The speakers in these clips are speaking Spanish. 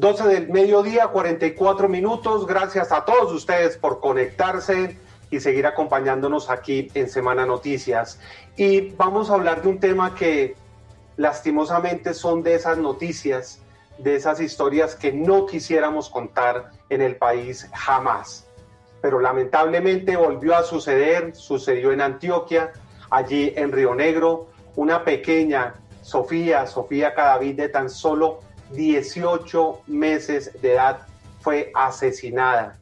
12 del mediodía, 44 minutos. Gracias a todos ustedes por conectarse y seguir acompañándonos aquí en Semana Noticias. Y vamos a hablar de un tema que lastimosamente son de esas noticias, de esas historias que no quisiéramos contar en el país jamás. Pero lamentablemente volvió a suceder, sucedió en Antioquia, allí en Río Negro, una pequeña Sofía, Sofía Cadavid de tan solo 18 meses de edad fue asesinada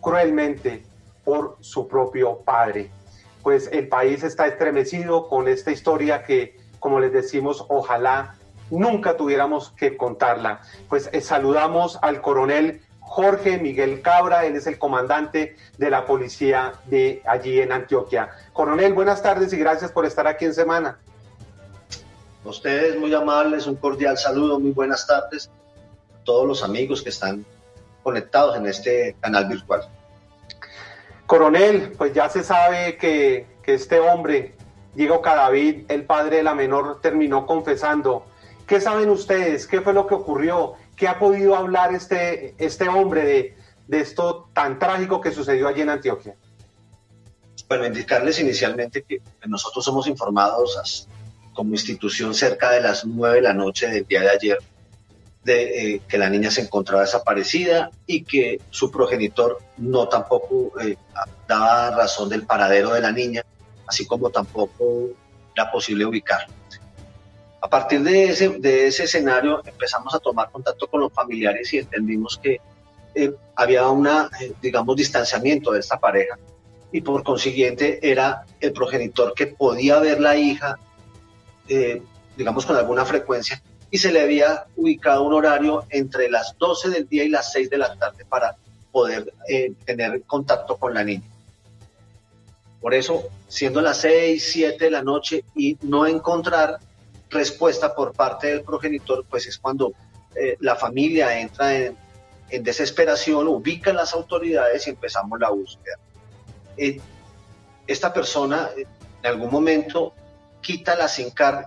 cruelmente por su propio padre. Pues el país está estremecido con esta historia que, como les decimos, ojalá nunca tuviéramos que contarla. Pues eh, saludamos al coronel Jorge Miguel Cabra, él es el comandante de la policía de allí en Antioquia. Coronel, buenas tardes y gracias por estar aquí en semana ustedes muy amables, un cordial saludo, muy buenas tardes a todos los amigos que están conectados en este canal virtual. Coronel, pues ya se sabe que, este hombre, Diego Cadavid, el padre de la menor, terminó confesando. ¿Qué saben ustedes? ¿Qué fue lo que ocurrió? ¿Qué ha podido hablar este, este hombre de, de esto tan trágico que sucedió allí en Antioquia? Bueno, indicarles inicialmente que nosotros somos informados como institución cerca de las nueve de la noche del día de ayer de eh, que la niña se encontraba desaparecida y que su progenitor no tampoco eh, daba razón del paradero de la niña, así como tampoco era posible ubicarla. A partir de ese, de ese escenario empezamos a tomar contacto con los familiares y entendimos que eh, había una, digamos, distanciamiento de esta pareja y por consiguiente era el progenitor que podía ver la hija eh, digamos, con alguna frecuencia, y se le había ubicado un horario entre las 12 del día y las 6 de la tarde para poder eh, tener contacto con la niña. Por eso, siendo las 6, 7 de la noche y no encontrar respuesta por parte del progenitor, pues es cuando eh, la familia entra en, en, desesperación, ubica las autoridades y empezamos la búsqueda. esta persona en algún momento quita la SIM card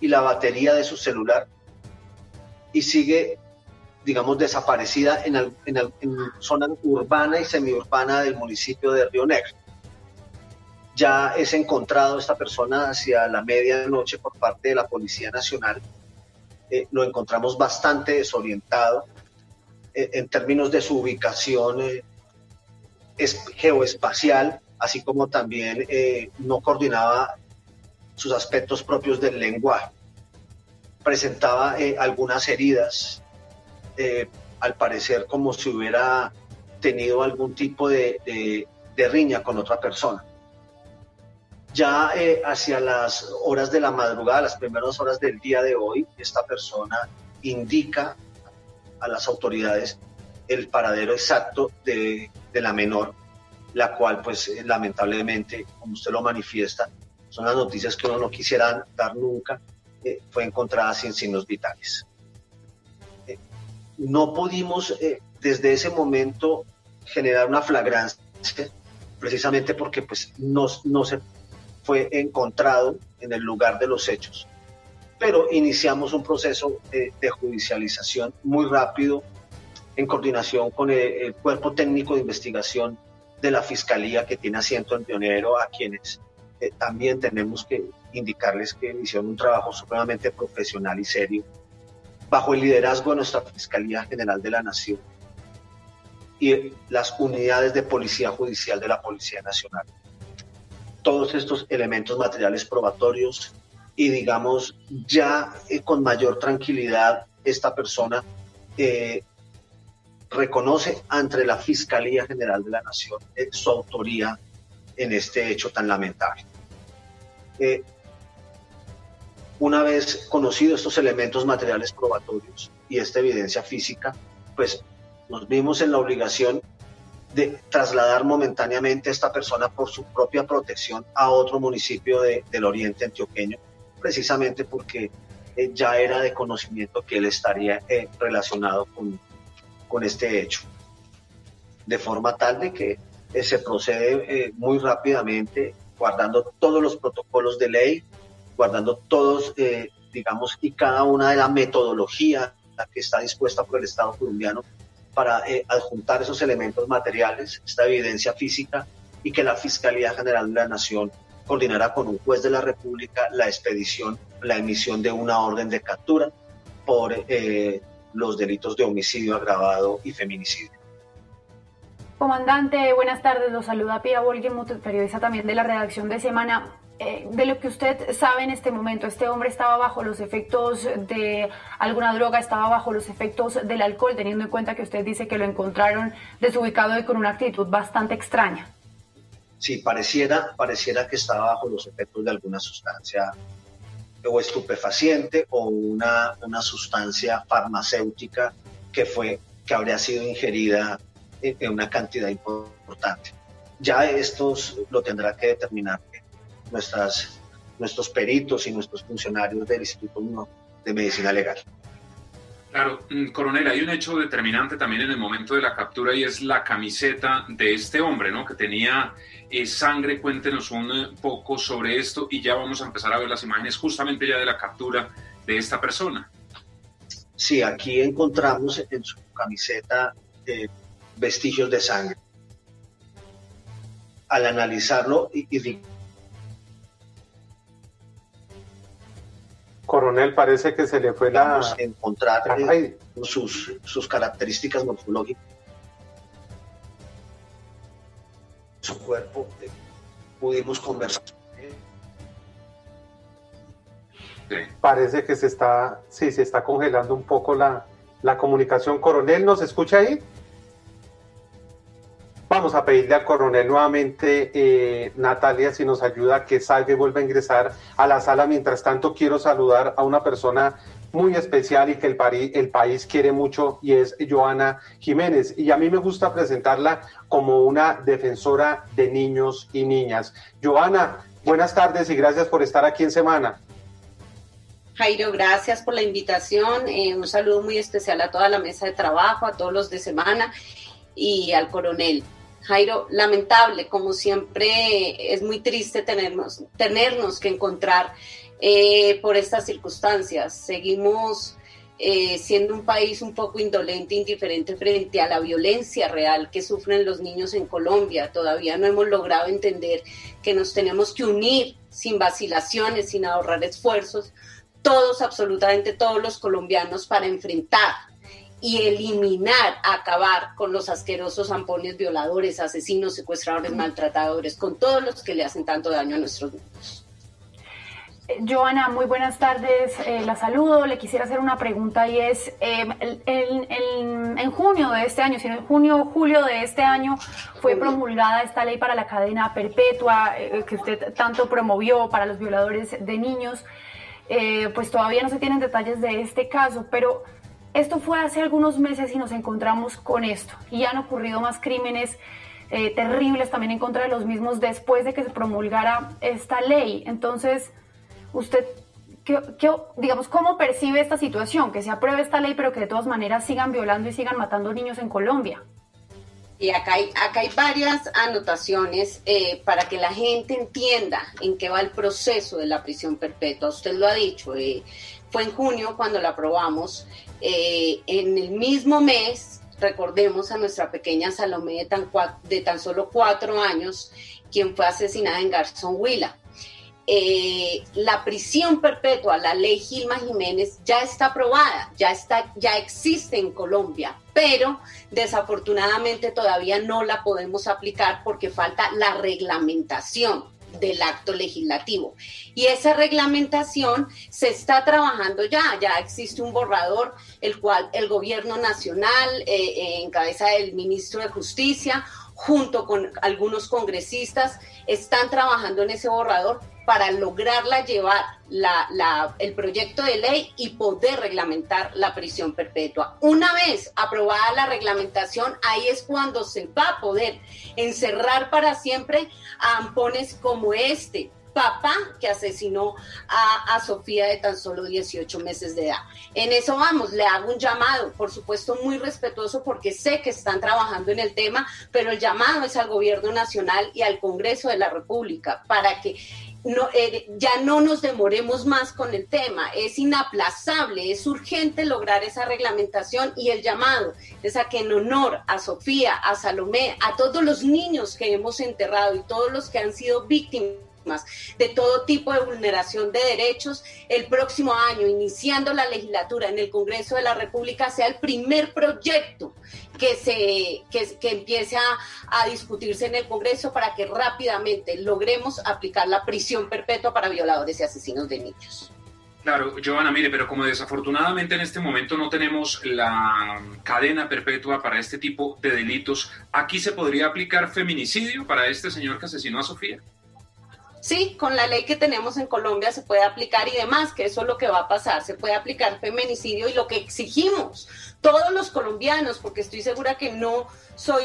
y la batería de su celular y sigue, digamos, desaparecida en, en, zona urbana y semiurbana del municipio de Río Negro. Ya es encontrado esta persona hacia la medianoche por parte de la Policía Nacional. Eh, lo encontramos bastante desorientado eh, en términos de su ubicación eh, geoespacial, así como también no coordinaba sus aspectos propios del lenguaje. Presentaba eh, algunas heridas, eh, al parecer como si hubiera tenido algún tipo de, riña con otra persona. Ya eh, hacia las horas de la madrugada, las primeras horas del día de hoy, esta persona indica a las autoridades el paradero exacto de, de la menor, la cual pues lamentablemente, como usted lo manifiesta, son las noticias que uno no quisiera dar nunca, eh, fue encontrada sin signos vitales. Eh, no pudimos eh, desde ese momento generar una flagrancia, precisamente porque pues, no, no se fue encontrado en el lugar de los hechos. Pero iniciamos un proceso de judicialización muy rápido en coordinación con el, cuerpo técnico de investigación de la Fiscalía que tiene asiento en Pionero, a quienes eh, también tenemos que indicarles que hicieron un trabajo supremamente profesional y serio bajo el liderazgo de nuestra Fiscalía General de la Nación y las unidades de policía judicial de la Policía Nacional. Todos estos elementos materiales probatorios y digamos ya eh, con mayor tranquilidad esta persona eh, reconoce ante la Fiscalía General de la Nación su autoría en este hecho tan lamentable. Eh, una vez conocidos estos elementos materiales probatorios y esta evidencia física, pues nos vimos en la obligación de trasladar momentáneamente a esta persona por su propia protección a otro municipio del oriente antioqueño, precisamente porque eh, ya era de conocimiento que él estaría eh, relacionado con, con este hecho. De forma tal de que eh, se procede eh, muy rápidamente, guardando todos los protocolos de ley, guardando todos, eh, digamos, y cada una de la metodología que está dispuesta por el Estado colombiano para eh, adjuntar esos elementos materiales, esta evidencia física, y que la Fiscalía General de la Nación coordinará con un juez de la República la expedición, la emisión de una orden de captura por los delitos de homicidio agravado y feminicidio. Comandante, buenas tardes. Lo saluda Pia Volgemuth, periodista también de la redacción de Semana. Eh, de lo que usted sabe en este momento, ¿este hombre estaba bajo los efectos de alguna droga, estaba bajo los efectos del alcohol, teniendo en cuenta que usted dice que lo encontraron desubicado y con una actitud bastante extraña? Sí, pareciera, pareciera que estaba bajo los efectos de alguna sustancia o estupefaciente o una, una sustancia farmacéutica que fue que habría sido ingerida en una cantidad importante. Ya estos lo tendrá que determinar nuestras, nuestros peritos y nuestros funcionarios del Instituto de Medicina Legal. Claro, mm, coronel, hay un hecho determinante también en el momento de la captura y es la camiseta de este hombre, ¿no? Que tenía eh, sangre. Cuéntenos un eh, poco sobre esto y ya vamos a empezar a ver las imágenes justamente ya de la captura de esta persona. Sí, aquí encontramos en su camiseta eh, vestigios de sangre. Al analizarlo y, y Coronel, parece que se le fue la... encontrar sus, sus características morfológicas. Su cuerpo, eh, pudimos conversar. Parece que se está, sí, se está congelando un poco la, la comunicación. Coronel, ¿nos escucha ahí? Vamos a pedirle al coronel nuevamente, eh, Natalia, si nos ayuda, que salga y vuelva a ingresar a la sala. Mientras tanto, quiero saludar a una persona muy especial y que el, el país quiere mucho y es Joana Jiménez. Y a mí me gusta presentarla como una defensora de niños y niñas. Joana, buenas tardes y gracias por estar aquí en Semana. Jairo, gracias por la invitación. Eh, un saludo muy especial a toda la mesa de trabajo, a todos los de semana y al coronel. Jairo, lamentable, como siempre es muy triste tenernos, tenernos que encontrar eh, por estas circunstancias. Seguimos eh, siendo un país un poco indolente, indiferente frente a la violencia real que sufren los niños en Colombia. Todavía no hemos logrado entender que nos tenemos que unir sin vacilaciones, sin ahorrar esfuerzos, todos, absolutamente todos los colombianos, para enfrentar y eliminar, acabar con los asquerosos zampones violadores, asesinos, secuestradores, maltratadores, con todos los que le hacen tanto daño a nuestros niños. Eh, Joana, muy buenas tardes, eh, la saludo. Le quisiera hacer una pregunta y es, em, en junio de este año, si en junio o julio de este año fue promulgada esta ley para la cadena perpetua eh, que usted tanto promovió para los violadores de niños, pues todavía no se tienen detalles de este caso, pero esto fue hace algunos meses y nos encontramos con esto. Y han ocurrido más crímenes eh, terribles también en contra de los mismos después de que se promulgara esta ley. Entonces, usted, ¿qué, digamos, ¿cómo percibe esta situación? Que se apruebe esta ley, pero que de todas maneras sigan violando y sigan matando niños en Colombia. Y acá hay, acá hay varias anotaciones eh, para que la gente entienda en qué va el proceso de la prisión perpetua. Usted lo ha dicho, eh, fue en junio cuando la aprobamos. Eh, en el mismo mes, recordemos a nuestra pequeña Salomé de tan, solo cuatro años, quien fue asesinada en Garzón Huila. Eh, la prisión perpetua, la ley Gilma Jiménez, ya está aprobada, ya, está, ya existe en Colombia, pero desafortunadamente todavía no la podemos aplicar porque falta la reglamentación del acto legislativo. Y esa reglamentación se está trabajando ya, ya existe un borrador, el cual el gobierno nacional, eh, eh, en cabeza del ministro de Justicia, junto con algunos congresistas, están trabajando en ese borrador para lograrla llevar el proyecto de ley y poder reglamentar la prisión perpetua. Una vez aprobada la reglamentación, ahí es cuando se va a poder encerrar para siempre a ampones como este, papá que asesinó a, a, Sofía de tan solo 18 meses de edad. En eso vamos, le hago un llamado, por supuesto muy respetuoso porque sé que están trabajando en el tema, pero el llamado es al gobierno nacional y al Congreso de la República para que no, eh, ya no nos demoremos más con el tema. Es inaplazable, es urgente lograr esa reglamentación y el llamado es a que en honor a Sofía, a Salomé, a todos los niños que hemos enterrado y todos los que han sido víctimas de todo tipo de vulneración de derechos, el próximo año, iniciando la legislatura en el Congreso de la República, sea el primer proyecto que, se, que, empiece a, discutirse en el Congreso para que rápidamente logremos aplicar la prisión perpetua para violadores y asesinos de niños. Claro, Giovanna, mire, pero como desafortunadamente en este momento no tenemos la cadena perpetua para este tipo de delitos, ¿aquí se podría aplicar feminicidio para este señor que asesinó a Sofía? Sí, con la ley que tenemos en Colombia se puede aplicar y demás, que eso es lo que va a pasar, se puede aplicar feminicidio y lo que exigimos todos los colombianos, porque estoy segura que no soy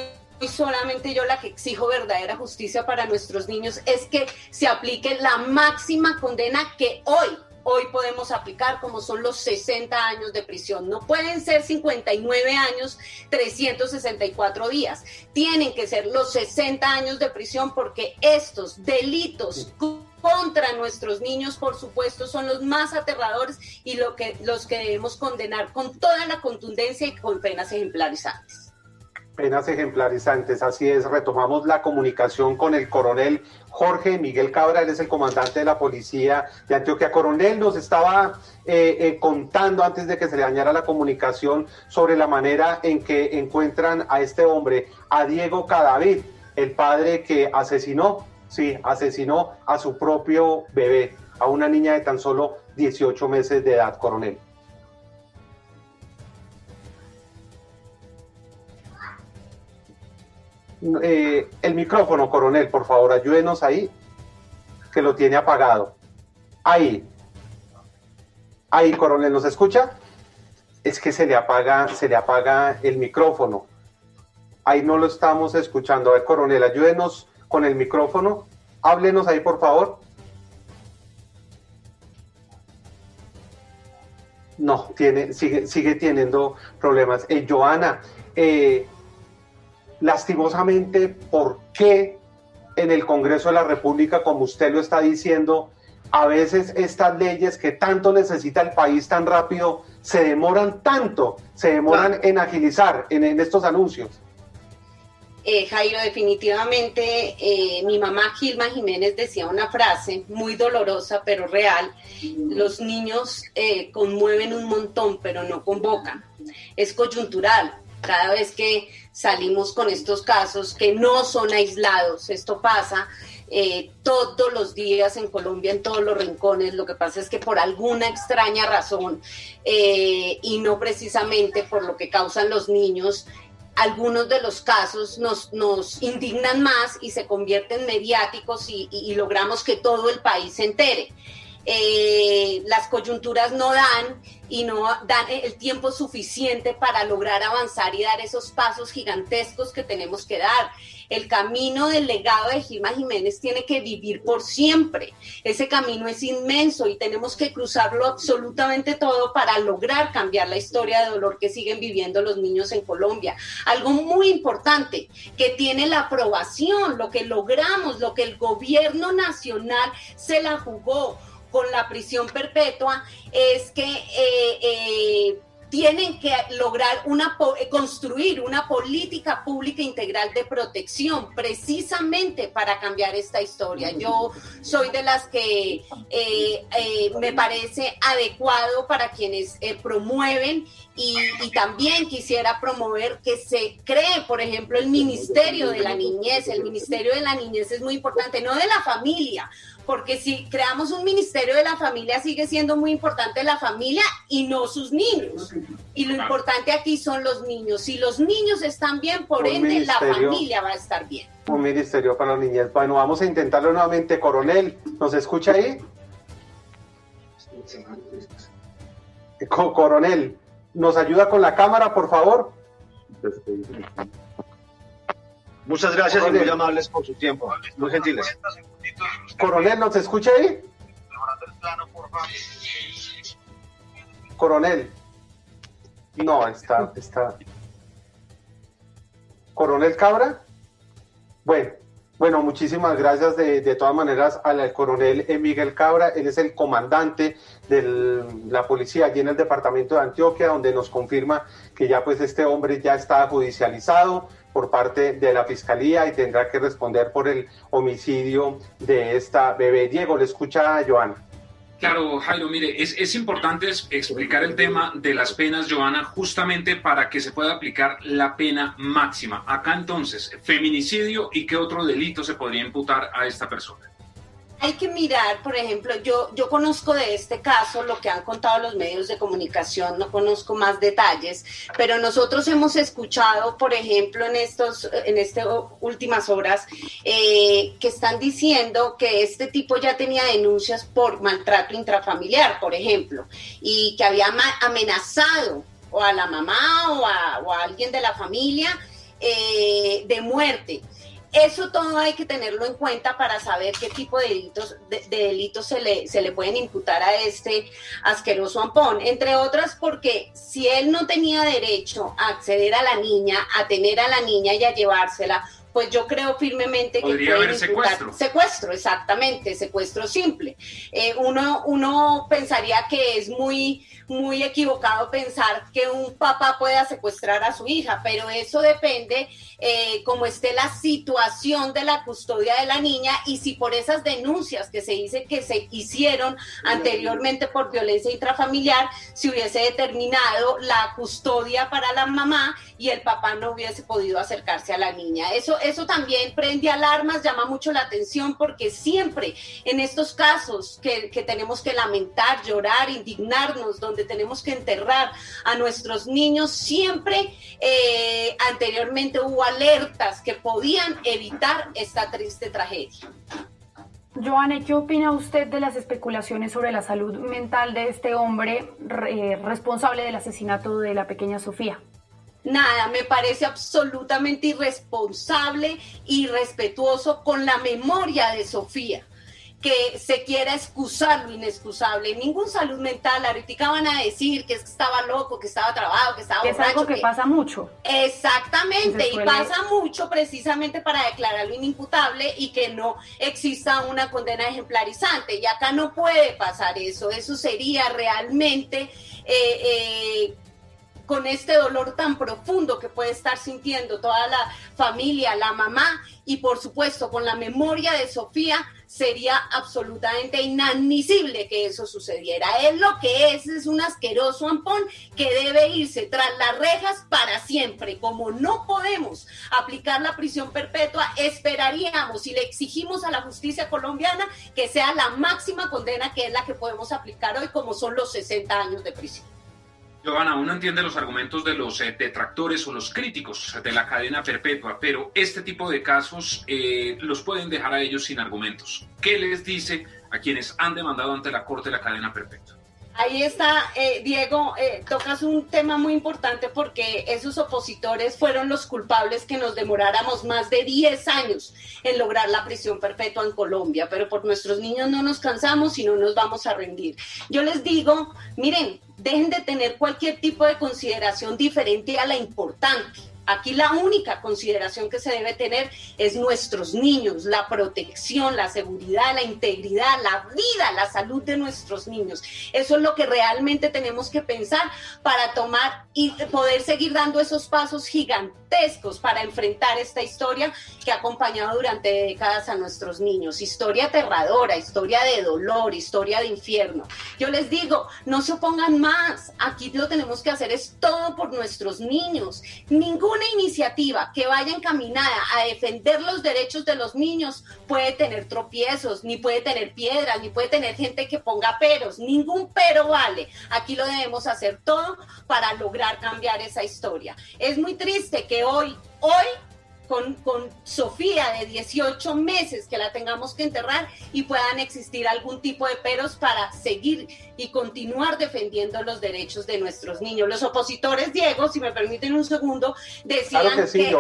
solamente yo la que exijo verdadera justicia para nuestros niños, es que se aplique la máxima condena que hoy hoy podemos aplicar como son los 60 años de prisión. No pueden ser 59 años, 364 días. Tienen que ser los 60 años de prisión porque estos delitos contra nuestros niños, por supuesto, son los más aterradores y lo que, los que debemos condenar con toda la contundencia y con penas ejemplarizantes penas ejemplarizantes. Así es, retomamos la comunicación con el coronel Jorge Miguel Cabra, él es el comandante de la policía de Antioquia. Coronel nos estaba eh, eh, contando antes de que se le dañara la comunicación sobre la manera en que encuentran a este hombre, a Diego Cadavid, el padre que asesinó, sí, asesinó a su propio bebé, a una niña de tan solo 18 meses de edad, coronel. Eh, el micrófono, coronel, por favor, ayúdenos ahí, que lo tiene apagado. Ahí. Ahí, coronel, ¿nos escucha? Es que se le apaga, se le apaga el micrófono. Ahí no lo estamos escuchando. A ver, coronel, ayúdenos con el micrófono. Háblenos ahí, por favor. No, tiene, sigue, sigue teniendo problemas. Eh, Joana, eh, lastimosamente, ¿por qué en el Congreso de la República, como usted lo está diciendo, a veces estas leyes que tanto necesita el país tan rápido se demoran tanto, se demoran en agilizar en, estos anuncios? Eh, Jairo, definitivamente eh, mi mamá Gilma Jiménez decía una frase muy dolorosa pero real, los niños eh, conmueven un montón pero no convocan, es coyuntural, cada vez que salimos con estos casos que no son aislados. Esto pasa eh, todos los días en Colombia, en todos los rincones. Lo que pasa es que por alguna extraña razón eh, y no precisamente por lo que causan los niños, algunos de los casos nos, nos indignan más y se convierten mediáticos y, logramos que todo el país se entere. Eh, las coyunturas no dan y no dan el tiempo suficiente para lograr avanzar y dar esos pasos gigantescos que tenemos que dar. El camino del legado de Gilma Jiménez tiene que vivir por siempre. Ese camino es inmenso y tenemos que cruzarlo absolutamente todo para lograr cambiar la historia de dolor que siguen viviendo los niños en Colombia. Algo muy importante que tiene la aprobación, lo que logramos, lo que el gobierno nacional se la jugó con la prisión perpetua es que eh, eh, tienen que lograr una eh, construir una política pública integral de protección precisamente para cambiar esta historia. Yo soy de las que me parece adecuado para quienes promueven y, y, también quisiera promover que se cree, por ejemplo, el Ministerio de la Niñez. El Ministerio de la Niñez es muy importante, no de la familia, porque si creamos un ministerio de la familia, sigue siendo muy importante la familia y no sus niños. Y lo importante aquí son los niños. Si los niños están bien, por ende la familia va a estar bien. Un ministerio para los niños. Bueno, vamos a intentarlo nuevamente. Coronel, ¿nos escucha ahí? Coronel, ¿nos ayuda con la cámara, por favor? Muchas gracias y muy amables por su tiempo. Muy gentiles. Coronel, ¿nos escucha ahí? Coronel. No, está, está. Coronel Cabra. Bueno, Bueno, muchísimas gracias de, de todas maneras al coronel Miguel Cabra. Él es el comandante de la policía allí en el departamento de Antioquia, donde nos confirma que ya pues este hombre ya está judicializado por parte de la fiscalía y tendrá que responder por el homicidio de esta bebé. Diego, le escucha a Joana. Claro, Jairo, mire, es, es, importante explicar el tema de las penas, Joana, justamente para que se pueda aplicar la pena máxima. Acá entonces, feminicidio y qué otro delito se podría imputar a esta persona hay que mirar, por ejemplo, yo, yo conozco de este caso lo que han contado los medios de comunicación, no conozco más detalles, pero nosotros hemos escuchado, por ejemplo, en estos, en estas últimas horas, eh, que están diciendo que este tipo ya tenía denuncias por maltrato intrafamiliar, por ejemplo, y que había amenazado o a la mamá o a, alguien de la familia eh, de muerte. Eso todo hay que tenerlo en cuenta para saber qué tipo de delitos, de, delitos se, le, se le pueden imputar a este asqueroso ampón. Entre otras porque si él no tenía derecho a acceder a la niña, a tener a la niña y a llevársela, pues yo creo firmemente que Podría haber secuestro. Secuestro, exactamente, secuestro simple. Eh, uno, uno pensaría que es muy muy equivocado pensar que un papá pueda secuestrar a su hija, pero eso depende eh, como esté la situación de la custodia de la niña y si por esas denuncias que se dice que se hicieron anteriormente por violencia intrafamiliar, se hubiese determinado la custodia para la mamá y el papá no hubiese podido acercarse a la niña. Eso, eso también prende alarmas, llama mucho la atención porque siempre en estos casos que, que tenemos que lamentar, llorar, indignarnos, donde tenemos que enterrar a nuestros niños, siempre eh, anteriormente hubo alertas que podían evitar esta triste tragedia. Joanne, ¿qué opina usted de las especulaciones sobre la salud mental de este hombre responsable del asesinato de la pequeña Sofía? Nada, me parece absolutamente irresponsable y respetuoso con la memoria de Sofía que se quiera excusar lo inexcusable. Ningún salud mental, ahorita van a decir que estaba loco, que estaba trabado, que estaba Es algo que, pasa mucho. Exactamente, y pasa mucho precisamente para declarar lo inimputable y que no exista una condena ejemplarizante. Y acá no puede pasar eso, eso sería realmente... Eh, eh, con este dolor tan profundo que puede estar sintiendo toda la familia, la mamá y por supuesto con la memoria de Sofía, sería absolutamente inadmisible que eso sucediera. Es lo que es, es un asqueroso ampón que debe irse tras las rejas para siempre. Como no podemos aplicar la prisión perpetua, esperaríamos y le exigimos a la justicia colombiana que sea la máxima condena que es la que podemos aplicar hoy, como son los 60 años de prisión. Giovanna, uno entiende los argumentos de los eh, detractores o los críticos de la cadena perpetua, pero este tipo de casos eh, los pueden dejar a ellos sin argumentos. ¿Qué les dice a quienes han demandado ante la Corte la cadena perpetua? Ahí está, eh, Diego, eh, tocas un tema muy importante porque esos opositores fueron los culpables que nos demoráramos más de 10 años en lograr la prisión perpetua en Colombia, pero por nuestros niños no nos cansamos y no nos vamos a rendir. Yo les digo, miren, dejen de tener cualquier tipo de consideración diferente a la importante. Aquí la única consideración que se debe tener es nuestros niños, la protección, la seguridad, la integridad, la vida, la salud de nuestros niños. Eso es lo que realmente tenemos que pensar para tomar y poder seguir dando esos pasos gigantescos para enfrentar esta historia que ha acompañado durante décadas a nuestros niños. Historia aterradora, historia de dolor, historia de infierno. Yo les digo, no se opongan más. Aquí lo tenemos que hacer es todo por nuestros niños. Ninguna iniciativa que vaya encaminada a defender los derechos de los niños puede tener tropiezos, ni puede tener piedras, ni puede tener gente que ponga peros. Ningún pero vale. Aquí lo debemos hacer todo para lograr cambiar esa historia. Es muy triste que hoy, hoy con, con, Sofía de 18 meses que la tengamos que enterrar y puedan existir algún tipo de peros para seguir y continuar defendiendo los derechos de nuestros niños. Los opositores, Diego, si me permiten un segundo, decían que, sí,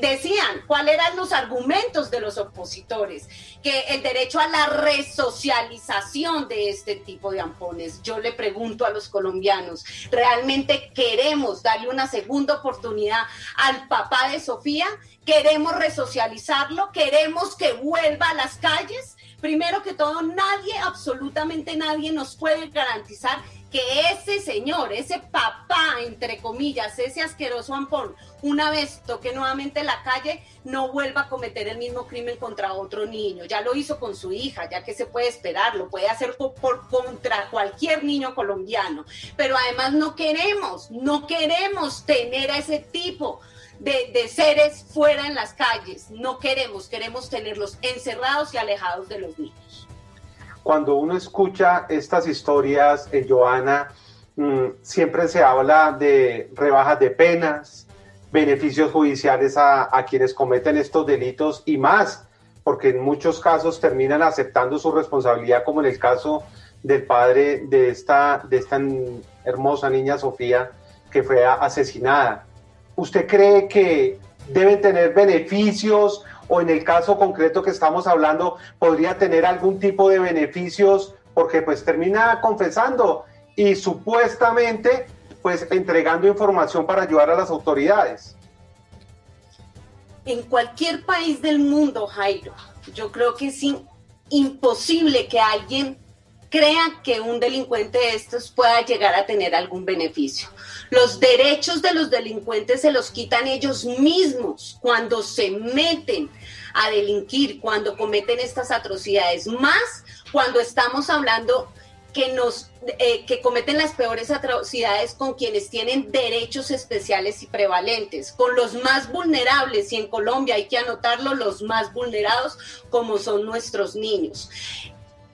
decían cuáles eran los argumentos de los opositores, que el derecho a la resocialización de este tipo de ampones. Yo le pregunto a los colombianos, ¿realmente queremos darle una segunda oportunidad al papá de Sofía? Queremos resocializarlo, queremos que vuelva a las calles. Primero que todo, nadie, absolutamente nadie nos puede garantizar que ese señor, ese papá, entre comillas, ese asqueroso ampón, una vez toque nuevamente la calle, no vuelva a cometer el mismo crimen contra otro niño. Ya lo hizo con su hija, ya que se puede esperar, lo puede hacer por, por contra cualquier niño colombiano. Pero además no queremos, no queremos tener a ese tipo de, seres fuera en las calles. No queremos, queremos tenerlos encerrados y alejados de los niños. Cuando uno escucha estas historias, eh, Joana, mm, siempre se habla de rebajas de penas, beneficios judiciales a, quienes cometen estos delitos y más, porque en muchos casos terminan aceptando su responsabilidad, como en el caso del padre de esta, de esta hermosa niña Sofía que fue asesinada. ¿Usted cree que deben tener beneficios o en el caso concreto que estamos hablando podría tener algún tipo de beneficios porque pues termina confesando y supuestamente pues entregando información para ayudar a las autoridades? En cualquier país del mundo, Jairo, yo creo que es imposible que alguien crea que un delincuente de estos pueda llegar a tener algún beneficio. Los derechos de los delincuentes se los quitan ellos mismos cuando se meten a delinquir, cuando cometen estas atrocidades, más cuando estamos hablando que nos eh, que cometen las peores atrocidades con quienes tienen derechos especiales y prevalentes, con los más vulnerables y en Colombia hay que anotarlo los más vulnerados como son nuestros niños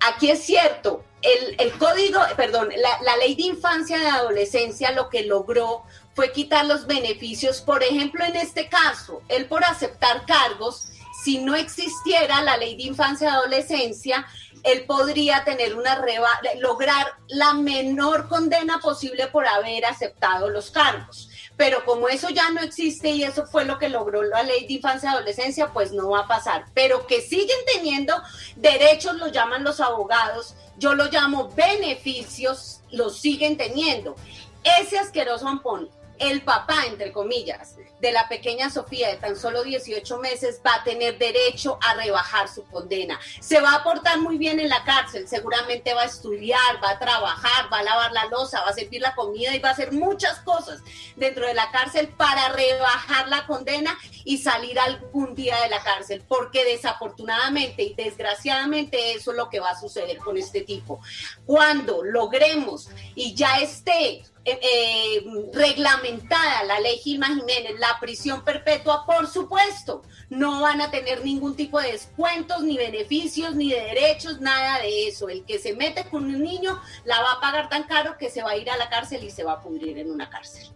aquí es cierto, el, código, perdón, la, ley de infancia y adolescencia lo que logró fue quitar los beneficios, por ejemplo, en este caso, él por aceptar cargos, si no existiera la ley de infancia y adolescencia, él podría tener una reba, lograr la menor condena posible por haber aceptado los cargos. Pero como eso ya no existe y eso fue lo que logró la ley de infancia y adolescencia, pues no va a pasar. Pero que siguen teniendo derechos, lo llaman los abogados, yo lo llamo beneficios, los siguen teniendo. Ese asqueroso ampón el papá, entre comillas, de la pequeña Sofía de tan solo 18 meses va a tener derecho a rebajar su condena. Se va a portar muy bien en la cárcel, seguramente va a estudiar, va a trabajar, va a lavar la losa, va a servir la comida y va a hacer muchas cosas dentro de la cárcel para rebajar la condena y salir algún día de la cárcel, porque desafortunadamente y desgraciadamente eso es lo que va a suceder con este tipo. Cuando logremos y ya esté eh, eh, reglamentada la ley Gilma Jiménez, la prisión perpetua, por supuesto, no van a tener ningún tipo de descuentos, ni beneficios, ni de derechos, nada de eso. El que se mete con un niño la va a pagar tan caro que se va a ir a la cárcel y se va a pudrir en una cárcel.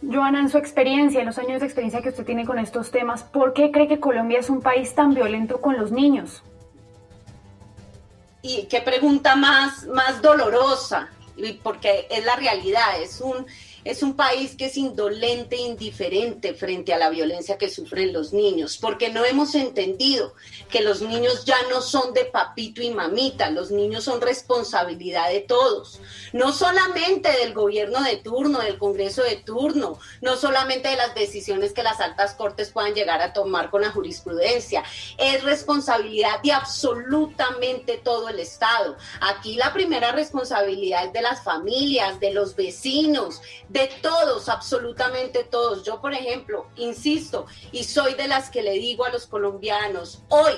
Joana, en su experiencia, en los años de experiencia que usted tiene con estos temas, ¿por qué cree que Colombia es un país tan violento con los niños? Y qué pregunta más, más dolorosa porque es la realidad, es un, es un país que es indolente e indiferente frente a la violencia que sufren los niños, porque no hemos entendido que los niños ya no son de papito y mamita, los niños son responsabilidad de todos, no solamente del gobierno de turno, del Congreso de turno, no solamente de las decisiones que las altas cortes puedan llegar a tomar con la jurisprudencia, es responsabilidad de absolutamente todo el Estado. Aquí la primera responsabilidad es de las familias, de los vecinos, de todos, absolutamente todos. Yo, por ejemplo, insisto, y soy de las que le digo a los colombianos, hoy,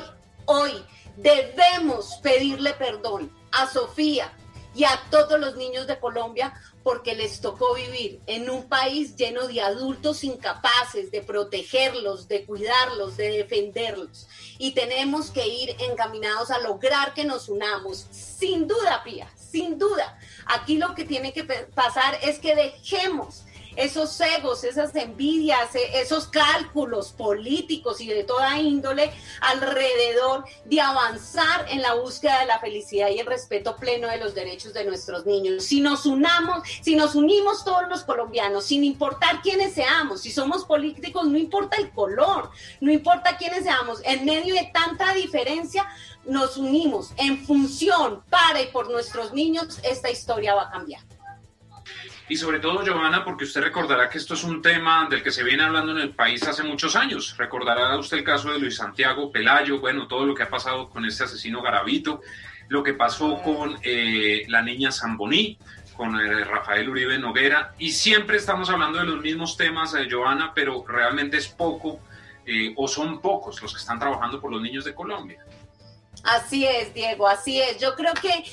hoy debemos pedirle perdón a Sofía y a todos los niños de Colombia porque les tocó vivir en un país lleno de adultos incapaces de protegerlos, de cuidarlos, de defenderlos. Y tenemos que ir encaminados a lograr que nos unamos. Sin duda, Pía, sin duda. Aquí lo que tiene que pasar es que dejemos esos egos, esas envidias, e-, esos cálculos políticos y de toda índole alrededor de avanzar en la búsqueda de la felicidad y el respeto pleno de los derechos de nuestros niños. Si nos unamos, si nos unimos todos los colombianos, sin importar quiénes seamos, si somos políticos, no importa el color, no importa quiénes seamos, en medio de tanta diferencia, nos unimos en función para y por nuestros niños, esta historia va a cambiar. Y sobre todo, Giovanna, porque usted recordará que esto es un tema del que se viene hablando en el país hace muchos años. Recordará usted el caso de Luis Santiago Pelayo, bueno, todo lo que ha pasado con este asesino Garavito, lo que pasó con eh, la niña Zamboní, con eh, Rafael Uribe Noguera, y siempre estamos hablando de los mismos temas, de Giovanna, pero realmente es poco eh, o son pocos los que están trabajando por los niños de Colombia. Así es, Diego, así es. Yo creo que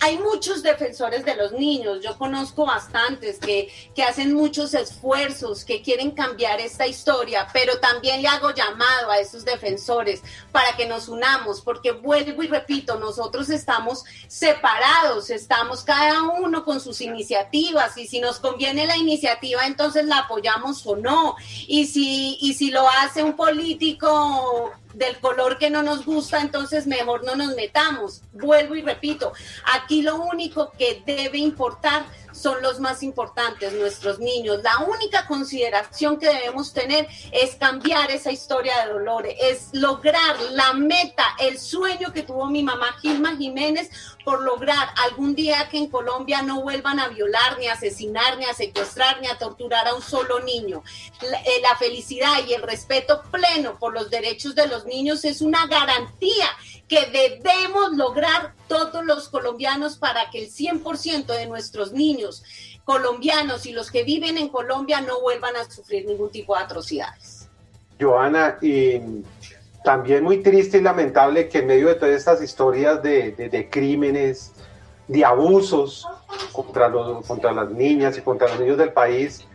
hay, muchos defensores de los niños, yo conozco bastantes que, que hacen muchos esfuerzos, que quieren cambiar esta historia, pero también le hago llamado a esos defensores para que nos unamos, porque vuelvo y repito, nosotros estamos separados, estamos cada uno con sus iniciativas y si nos conviene la iniciativa, entonces la apoyamos o no. Y si, y si lo hace un político del color que no nos gusta, entonces mejor no nos metamos. Vuelvo y repito, aquí lo único que debe importar son los más importantes, nuestros niños. La única consideración que debemos tener es cambiar esa historia de dolores, es lograr la meta, el sueño que tuvo mi mamá Gilma Jiménez por lograr algún día que en Colombia no vuelvan a violar, ni a asesinar, ni a secuestrar, ni a torturar a un solo niño. Eh, la felicidad y el respeto pleno por los derechos de los niños es una garantía que debemos lograr todos los colombianos para que el 100% de nuestros niños colombianos y los que viven en Colombia no vuelvan a sufrir ningún tipo de atrocidades. Joana, y también muy triste y lamentable que en medio de todas estas historias de, de, crímenes, de abusos contra, los, contra las niñas y contra los niños del país,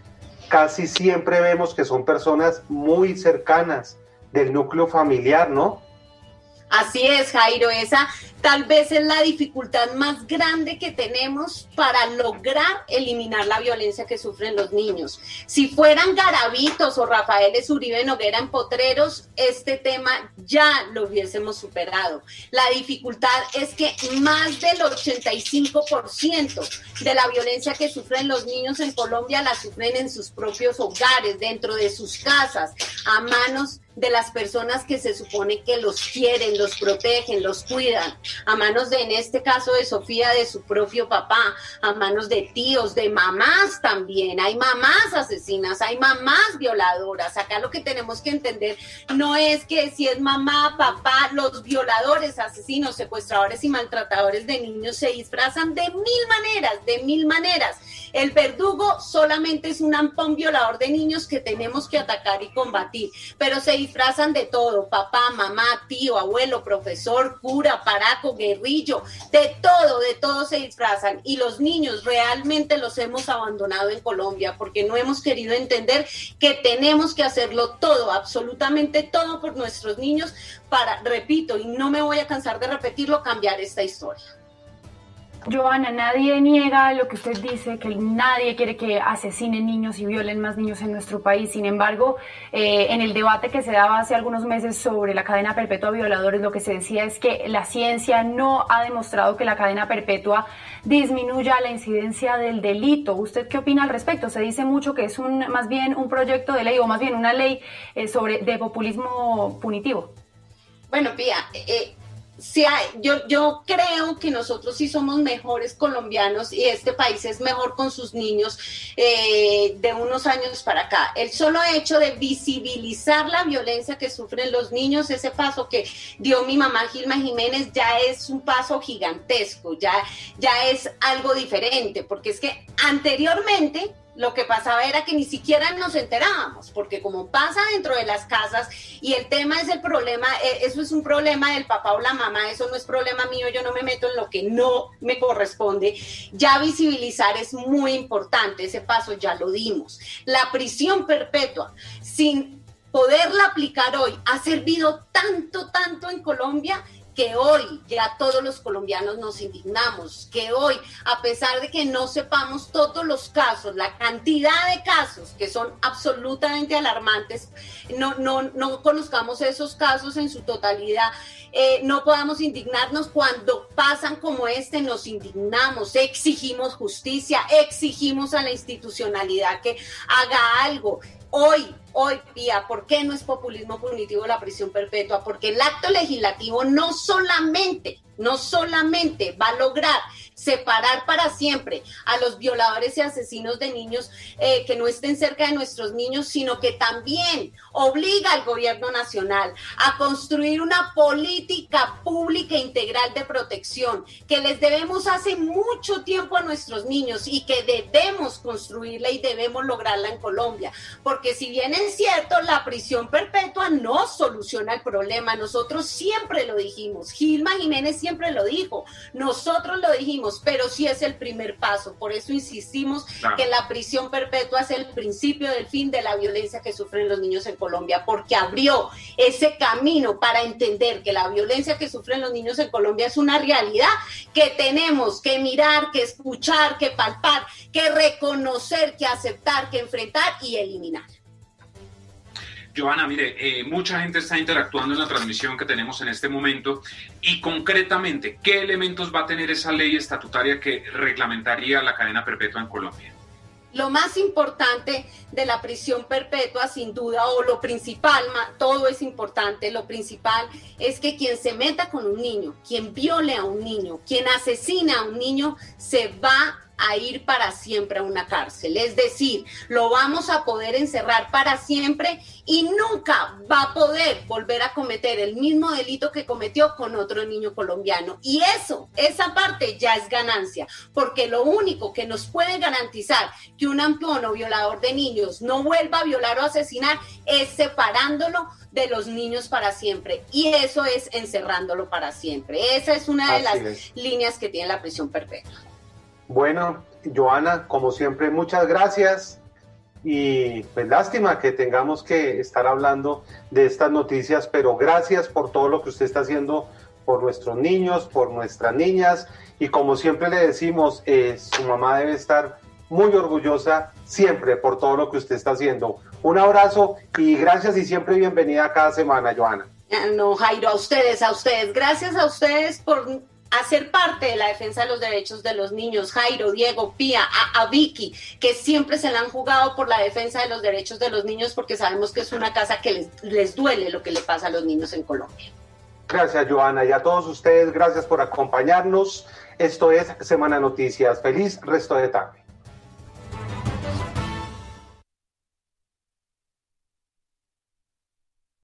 casi siempre vemos que son personas muy cercanas del núcleo familiar, ¿no? Así es, Jairo, esa tal vez es la dificultad más grande que tenemos para lograr eliminar la violencia que sufren los niños. Si fueran Garavitos o Rafael Uribe Noguera en Potreros, este tema ya lo hubiésemos superado. La dificultad es que más del 85% de la violencia que sufren los niños en Colombia la sufren en sus propios hogares, dentro de sus casas, a manos de las personas que se supone que los quieren, los protegen, los cuidan, a manos de, en este caso de Sofía, de su propio papá, a manos de tíos, de mamás también. Hay mamás asesinas, hay mamás violadoras. Acá lo que tenemos que entender no es que si es mamá, papá, los violadores, asesinos, secuestradores y maltratadores de niños se disfrazan de mil maneras, de mil maneras. El verdugo solamente es un ampón violador de niños que tenemos que atacar y combatir, pero se disfrazan de todo, papá, mamá, tío, abuelo, profesor, cura, paraco, guerrillo, de todo, de todo se disfrazan. Y los niños realmente los hemos abandonado en Colombia porque no hemos querido entender que tenemos que hacerlo todo, absolutamente todo por nuestros niños para, repito, y no me voy a cansar de repetirlo, cambiar esta historia. Joana, nadie niega lo que usted dice, que nadie quiere que asesinen niños y violen más niños en nuestro país. Sin embargo, eh, en el debate que se daba hace algunos meses sobre la cadena perpetua a violadores, lo que se decía es que la ciencia no ha demostrado que la cadena perpetua disminuya la incidencia del delito. ¿Usted qué opina al respecto? Se dice mucho que es un, más bien un proyecto de ley o más bien una ley eh, sobre de populismo punitivo. Bueno, Pía, eh, sí yo, yo creo que nosotros sí somos mejores colombianos y este país es mejor con sus niños eh, de unos años para acá. El solo hecho de visibilizar la violencia que sufren los niños, ese paso que dio mi mamá Gilma Jiménez, ya es un paso gigantesco, ya, ya es algo diferente, porque es que anteriormente lo que pasaba era que ni siquiera nos enterábamos, porque como pasa dentro de las casas y el tema es el problema, eh, eso es un problema del papá o la mamá, eso no es problema mío, yo no me meto en lo que no me corresponde, ya visibilizar es muy importante, ese paso ya lo dimos. La prisión perpetua, sin poderla aplicar hoy, ha servido tanto, tanto en Colombia que hoy ya todos los colombianos nos indignamos, que hoy, a pesar de que no sepamos todos los casos, la cantidad de casos que son absolutamente alarmantes, no, no, no conozcamos esos casos en su totalidad, eh, no podamos indignarnos cuando pasan como este, nos indignamos, exigimos justicia, exigimos a la institucionalidad que haga algo. Hoy hoy día, ¿por qué no es populismo punitivo la prisión perpetua? Porque el acto legislativo no solamente, no solamente va a lograr separar para siempre a los violadores y asesinos de niños eh, que no estén cerca de nuestros niños, sino que también obliga al gobierno nacional a construir una política pública integral de protección que les debemos hace mucho tiempo a nuestros niños y que debemos construirla y debemos lograrla en Colombia. Porque si bien es cierto, la prisión perpetua no soluciona el problema. Nosotros siempre lo dijimos. Gilma Jiménez siempre lo dijo. Nosotros lo dijimos, pero sí es el primer paso. Por eso insistimos que la prisión perpetua es el principio del fin de la violencia que sufren los niños en Colombia, porque abrió ese camino para entender que la violencia que sufren los niños en Colombia es una realidad que tenemos que mirar, que escuchar, que palpar, que reconocer, que aceptar, que enfrentar y eliminar. Joana, mire, eh, mucha gente está interactuando en la transmisión que tenemos en este momento y concretamente, ¿qué elementos va a tener esa ley estatutaria que reglamentaría la cadena perpetua en Colombia? Lo más importante de la prisión perpetua, sin duda, o lo principal, todo es importante, lo principal es que quien se meta con un niño, quien viole a un niño, quien asesina a un niño, se va a ir para siempre a una cárcel. Es decir, lo vamos a poder encerrar para siempre y nunca va a poder volver a cometer el mismo delito que cometió con otro niño colombiano. Y eso, esa parte ya es ganancia, porque lo único que nos puede garantizar que un amplón o violador de niños no vuelva a violar o asesinar es separándolo de los niños para siempre. Y eso es encerrándolo para siempre. Esa es una de las líneas que tiene la prisión perpetua. Bueno, Joana, como siempre, muchas gracias. Y pues lástima que tengamos que estar hablando de estas noticias, pero gracias por todo lo que usted está haciendo por nuestros niños, por nuestras niñas. Y como siempre le decimos, eh, su mamá debe estar muy orgullosa siempre por todo lo que usted está haciendo. Un abrazo y gracias y siempre bienvenida cada semana, Joana. No, Jairo, a ustedes, a ustedes. Gracias a ustedes por hacer parte de la defensa de los derechos de los niños, Jairo, Diego, Pía, a, Vicky, que siempre se la han jugado por la defensa de los derechos de los niños porque sabemos que es una casa que les, les duele lo que le pasa a los niños en Colombia. Gracias, Joana, y a todos ustedes, gracias por acompañarnos. Esto es Semana Noticias. Feliz resto de tarde.